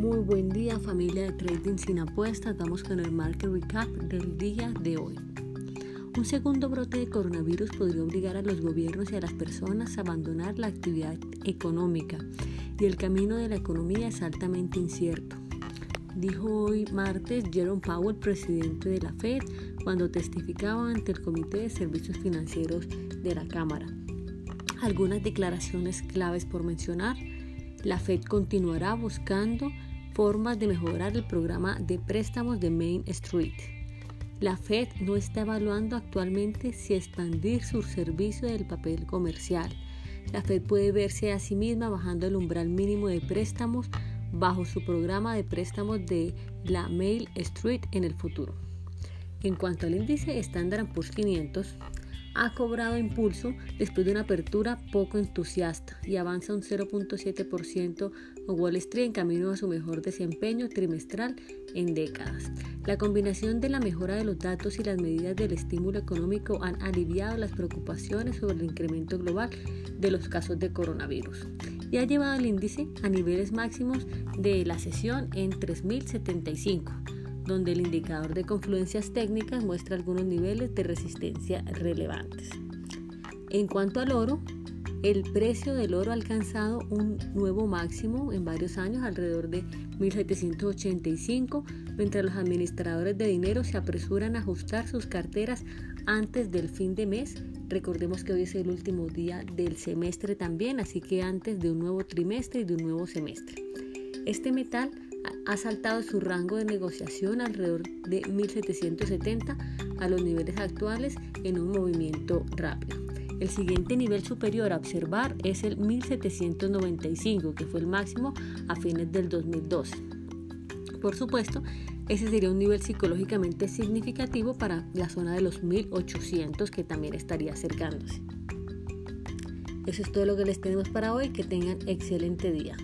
Muy buen día familia de Trading sin apuestas. Vamos con el market recap del día de hoy. Un segundo brote de coronavirus podría obligar a los gobiernos y a las personas a abandonar la actividad económica y el camino de la economía es altamente incierto. Dijo hoy martes Jerome Powell, presidente de la Fed, cuando testificaba ante el Comité de Servicios Financieros de la Cámara. Algunas declaraciones claves por mencionar. La Fed continuará buscando formas de mejorar el programa de préstamos de Main Street. La Fed no está evaluando actualmente si expandir su servicio del papel comercial. La Fed puede verse a sí misma bajando el umbral mínimo de préstamos bajo su programa de préstamos de la Main Street en el futuro. En cuanto al índice Standard Poor's 500, ha cobrado impulso después de una apertura poco entusiasta y avanza un 0.7% con Wall Street en camino a su mejor desempeño trimestral en décadas. La combinación de la mejora de los datos y las medidas del estímulo económico han aliviado las preocupaciones sobre el incremento global de los casos de coronavirus y ha llevado el índice a niveles máximos de la sesión en 3075 donde el indicador de confluencias técnicas muestra algunos niveles de resistencia relevantes. En cuanto al oro, el precio del oro ha alcanzado un nuevo máximo en varios años, alrededor de 1785, mientras los administradores de dinero se apresuran a ajustar sus carteras antes del fin de mes. Recordemos que hoy es el último día del semestre también, así que antes de un nuevo trimestre y de un nuevo semestre. Este metal ha saltado su rango de negociación alrededor de 1770 a los niveles actuales en un movimiento rápido. El siguiente nivel superior a observar es el 1795, que fue el máximo a fines del 2012. Por supuesto, ese sería un nivel psicológicamente significativo para la zona de los 1800 que también estaría acercándose. Eso es todo lo que les tenemos para hoy. Que tengan excelente día.